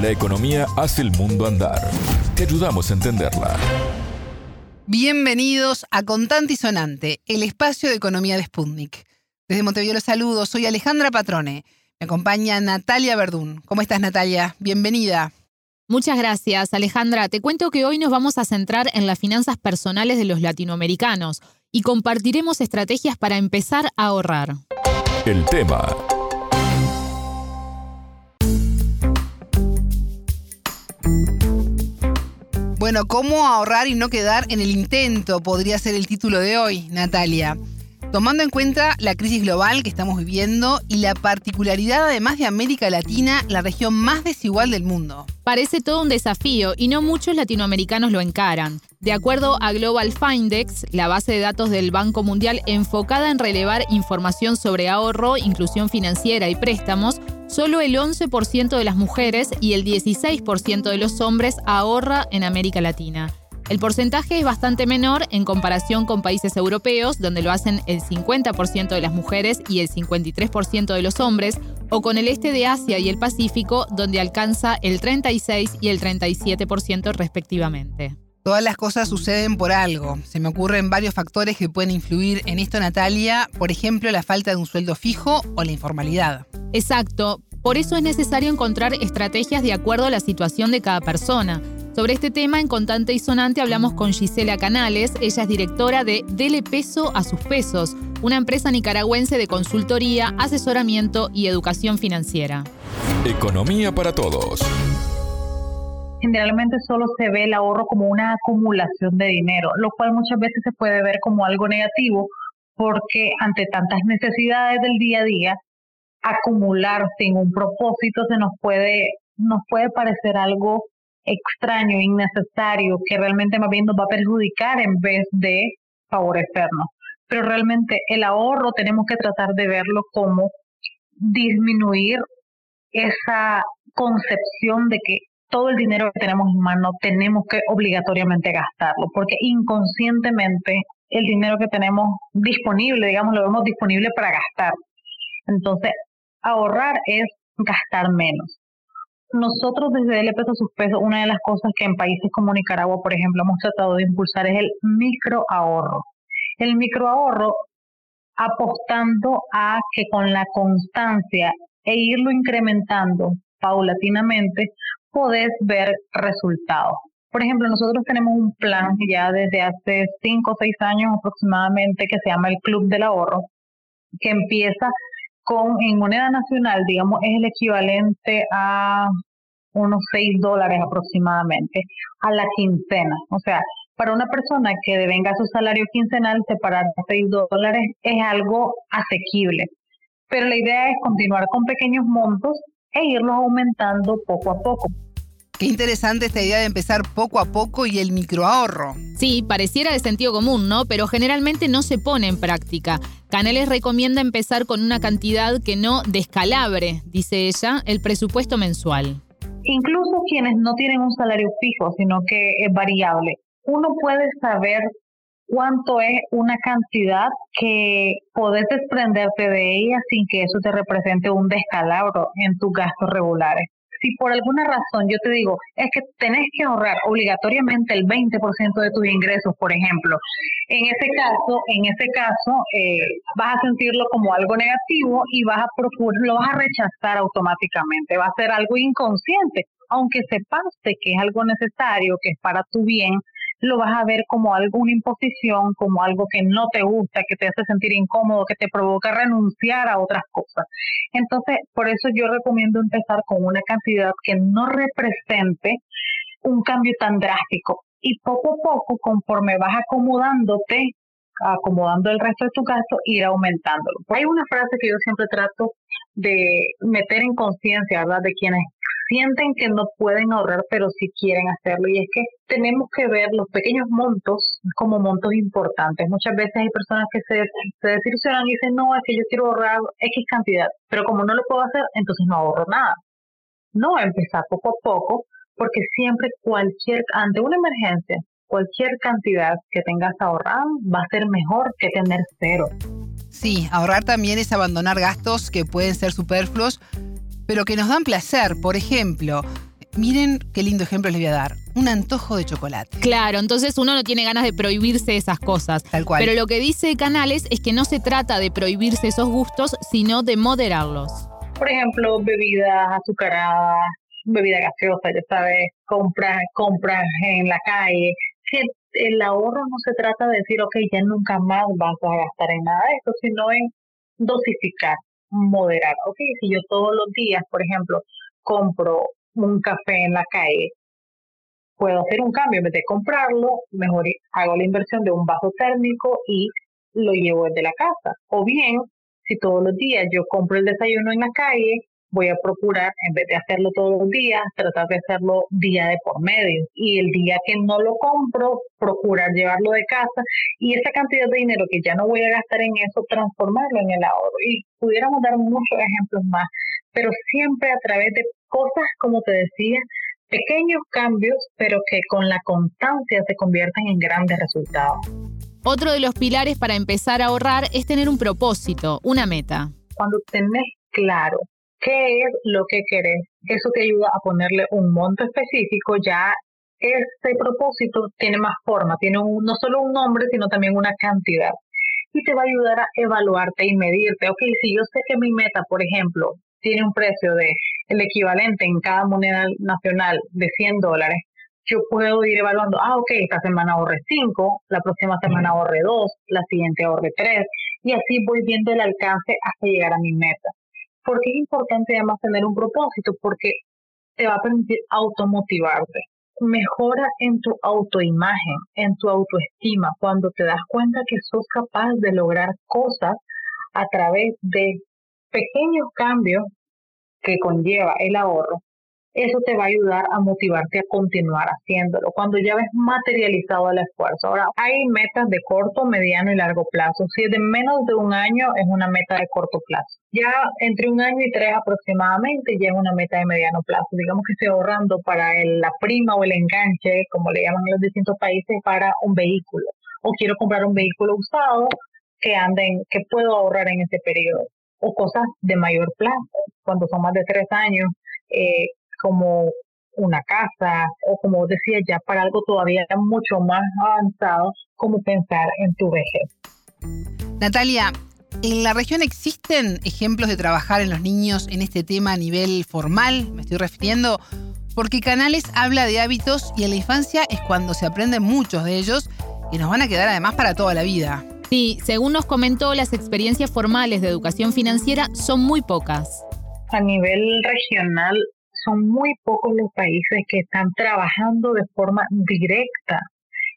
La economía hace el mundo andar. Te ayudamos a entenderla. Bienvenidos a Contante y Sonante, el espacio de economía de Sputnik. Desde Montevideo los saludo, soy Alejandra Patrone. Me acompaña Natalia Verdún. ¿Cómo estás, Natalia? Bienvenida. Muchas gracias, Alejandra. Te cuento que hoy nos vamos a centrar en las finanzas personales de los latinoamericanos y compartiremos estrategias para empezar a ahorrar. El tema. Bueno, ¿cómo ahorrar y no quedar en el intento? Podría ser el título de hoy, Natalia. Tomando en cuenta la crisis global que estamos viviendo y la particularidad además de América Latina, la región más desigual del mundo. Parece todo un desafío y no muchos latinoamericanos lo encaran. De acuerdo a Global Findex, la base de datos del Banco Mundial enfocada en relevar información sobre ahorro, inclusión financiera y préstamos, solo el 11% de las mujeres y el 16% de los hombres ahorra en América Latina. El porcentaje es bastante menor en comparación con países europeos, donde lo hacen el 50% de las mujeres y el 53% de los hombres, o con el este de Asia y el Pacífico, donde alcanza el 36 y el 37% respectivamente. Todas las cosas suceden por algo. Se me ocurren varios factores que pueden influir en esto, Natalia. Por ejemplo, la falta de un sueldo fijo o la informalidad. Exacto. Por eso es necesario encontrar estrategias de acuerdo a la situación de cada persona. Sobre este tema, en Contante y Sonante hablamos con Gisela Canales. Ella es directora de Dele Peso a sus Pesos, una empresa nicaragüense de consultoría, asesoramiento y educación financiera. Economía para todos. Generalmente solo se ve el ahorro como una acumulación de dinero, lo cual muchas veces se puede ver como algo negativo porque ante tantas necesidades del día a día, acumular sin un propósito se nos puede, nos puede parecer algo extraño, innecesario, que realmente más bien nos va a perjudicar en vez de favorecernos. Pero realmente el ahorro tenemos que tratar de verlo como disminuir esa concepción de que todo el dinero que tenemos en mano tenemos que obligatoriamente gastarlo, porque inconscientemente el dinero que tenemos disponible, digamos, lo vemos disponible para gastar. Entonces, ahorrar es gastar menos. Nosotros desde el peso sus pesos, una de las cosas que en países como Nicaragua, por ejemplo, hemos tratado de impulsar es el microahorro. El microahorro apostando a que con la constancia e irlo incrementando paulatinamente, podés ver resultados. Por ejemplo, nosotros tenemos un plan ya desde hace cinco o seis años aproximadamente que se llama el Club del Ahorro, que empieza con, en moneda nacional, digamos, es el equivalente a unos 6 dólares aproximadamente a la quincena. O sea, para una persona que devenga su salario quincenal, separar 6 dólares es algo asequible. Pero la idea es continuar con pequeños montos e irlos aumentando poco a poco. Qué interesante esta idea de empezar poco a poco y el microahorro. Sí, pareciera de sentido común, ¿no? Pero generalmente no se pone en práctica. Canales recomienda empezar con una cantidad que no descalabre, dice ella, el presupuesto mensual. Incluso quienes no tienen un salario fijo, sino que es variable, uno puede saber cuánto es una cantidad que podés desprenderte de ella sin que eso te represente un descalabro en tus gastos regulares si por alguna razón yo te digo, es que tenés que ahorrar obligatoriamente el 20% de tus ingresos, por ejemplo, en ese caso, en ese caso, eh, vas a sentirlo como algo negativo y vas a procurar, lo vas a rechazar automáticamente, va a ser algo inconsciente, aunque sepas que es algo necesario, que es para tu bien, lo vas a ver como alguna imposición, como algo que no te gusta, que te hace sentir incómodo, que te provoca renunciar a otras cosas. Entonces, por eso yo recomiendo empezar con una cantidad que no represente un cambio tan drástico y poco a poco, conforme vas acomodándote, acomodando el resto de tu gasto, ir aumentándolo. Hay una frase que yo siempre trato de meter en conciencia, ¿verdad? De quienes sienten que no pueden ahorrar, pero sí quieren hacerlo. Y es que tenemos que ver los pequeños montos como montos importantes. Muchas veces hay personas que se, se desilusionan y dicen, no, es que yo quiero ahorrar X cantidad, pero como no lo puedo hacer, entonces no ahorro nada. No, empezar poco a poco, porque siempre cualquier, ante una emergencia, cualquier cantidad que tengas ahorrado va a ser mejor que tener cero. Sí, ahorrar también es abandonar gastos que pueden ser superfluos, pero que nos dan placer. Por ejemplo, Miren qué lindo ejemplo les voy a dar. Un antojo de chocolate. Claro, entonces uno no tiene ganas de prohibirse esas cosas. Tal cual. Pero lo que dice Canales es que no se trata de prohibirse esos gustos, sino de moderarlos. Por ejemplo, bebidas azucaradas, bebida gaseosa, ya sabes, compras, compras en la calle. Que el ahorro no se trata de decir, ok, ya nunca más vas a gastar en nada de esto, sino en dosificar, moderar. Ok, si yo todos los días, por ejemplo, compro un café en la calle, puedo hacer un cambio, en vez de comprarlo, mejor hago la inversión de un vaso térmico y lo llevo desde la casa. O bien, si todos los días yo compro el desayuno en la calle, voy a procurar, en vez de hacerlo todos los días, tratar de hacerlo día de por medio. Y el día que no lo compro, procurar llevarlo de casa y esa cantidad de dinero que ya no voy a gastar en eso, transformarlo en el ahorro. Y pudiéramos dar muchos ejemplos más, pero siempre a través de cosas, como te decía, pequeños cambios, pero que con la constancia se convierten en grandes resultados. Otro de los pilares para empezar a ahorrar es tener un propósito, una meta. Cuando tenés claro qué es lo que querés. Eso te ayuda a ponerle un monto específico, ya ese propósito tiene más forma, tiene no solo un nombre, sino también una cantidad. Y te va a ayudar a evaluarte y medirte. Ok, si yo sé que mi meta, por ejemplo, tiene un precio de el equivalente en cada moneda nacional de 100 dólares, yo puedo ir evaluando, ah, ok, esta semana ahorré 5, la próxima semana ahorré 2, la siguiente ahorré 3, y así voy viendo el alcance hasta llegar a mi meta. ¿Por qué es importante además tener un propósito? Porque te va a permitir automotivarte. Mejora en tu autoimagen, en tu autoestima, cuando te das cuenta que sos capaz de lograr cosas a través de pequeños cambios que conlleva el ahorro eso te va a ayudar a motivarte a continuar haciéndolo. Cuando ya ves materializado el esfuerzo. Ahora, hay metas de corto, mediano y largo plazo. Si es de menos de un año, es una meta de corto plazo. Ya entre un año y tres aproximadamente, ya es una meta de mediano plazo. Digamos que estoy ahorrando para la prima o el enganche, como le llaman en los distintos países, para un vehículo. O quiero comprar un vehículo usado que anden, que puedo ahorrar en ese periodo. O cosas de mayor plazo, cuando son más de tres años, eh, como una casa o como decía ya para algo todavía mucho más avanzado como pensar en tu vejez. Natalia, ¿en la región existen ejemplos de trabajar en los niños en este tema a nivel formal? Me estoy refiriendo porque Canales habla de hábitos y en la infancia es cuando se aprenden muchos de ellos y nos van a quedar además para toda la vida. Sí, según nos comentó, las experiencias formales de educación financiera son muy pocas. A nivel regional son muy pocos los países que están trabajando de forma directa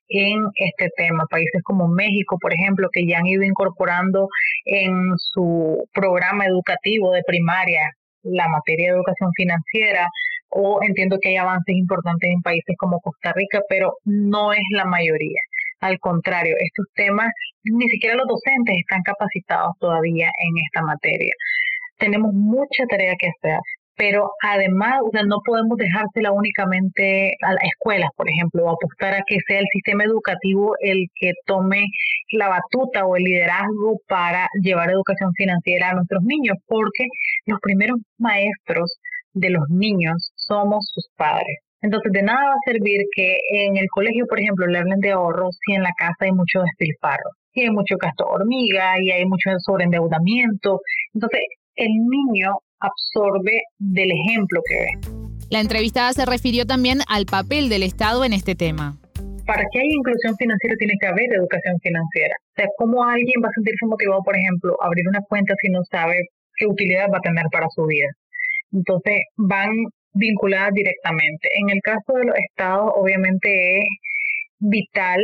en este tema. Países como México, por ejemplo, que ya han ido incorporando en su programa educativo de primaria la materia de educación financiera, o entiendo que hay avances importantes en países como Costa Rica, pero no es la mayoría. Al contrario, estos temas, ni siquiera los docentes están capacitados todavía en esta materia. Tenemos mucha tarea que hacer pero además o sea, no podemos dejársela únicamente a las escuelas, por ejemplo, o apostar a que sea el sistema educativo el que tome la batuta o el liderazgo para llevar educación financiera a nuestros niños, porque los primeros maestros de los niños somos sus padres. Entonces, de nada va a servir que en el colegio, por ejemplo, le hablen de ahorros si en la casa hay mucho despilfarro, y hay mucho gasto hormiga, y hay mucho sobreendeudamiento. Entonces, el niño absorbe del ejemplo que ve. La entrevistada se refirió también al papel del Estado en este tema. Para que haya inclusión financiera tiene que haber educación financiera. O sea, ¿cómo alguien va a sentirse motivado, por ejemplo, a abrir una cuenta si no sabe qué utilidad va a tener para su vida? Entonces, van vinculadas directamente. En el caso de los estados, obviamente es vital,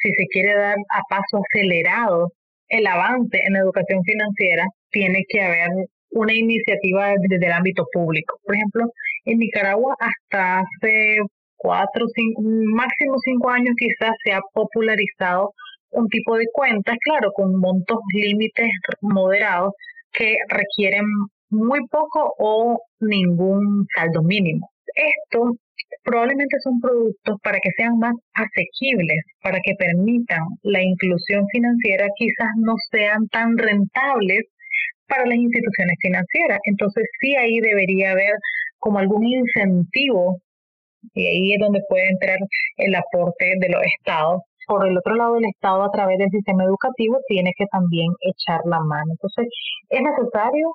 si se quiere dar a paso acelerado el avance en la educación financiera, tiene que haber una iniciativa desde el ámbito público. Por ejemplo, en Nicaragua hasta hace cuatro, cinco, máximo cinco años quizás se ha popularizado un tipo de cuentas, claro, con montos límites moderados que requieren muy poco o ningún saldo mínimo. Esto probablemente son productos para que sean más asequibles, para que permitan la inclusión financiera, quizás no sean tan rentables para las instituciones financieras. Entonces sí ahí debería haber como algún incentivo Y ahí es donde puede entrar el aporte de los estados. Por el otro lado, el Estado a través del sistema educativo tiene que también echar la mano. Entonces, es necesario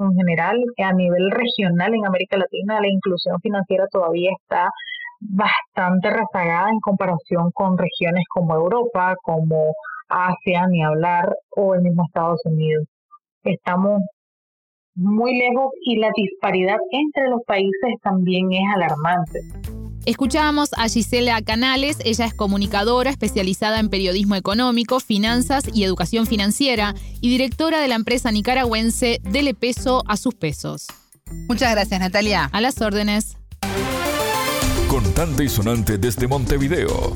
en general, a nivel regional en América Latina, la inclusión financiera todavía está bastante rezagada en comparación con regiones como Europa, como Asia, ni hablar, o el mismo Estados Unidos. Estamos muy lejos y la disparidad entre los países también es alarmante. Escuchábamos a Gisela Canales, ella es comunicadora especializada en periodismo económico, finanzas y educación financiera y directora de la empresa nicaragüense Dele Peso a sus pesos. Muchas gracias, Natalia. A las órdenes. Contante y sonante desde Montevideo.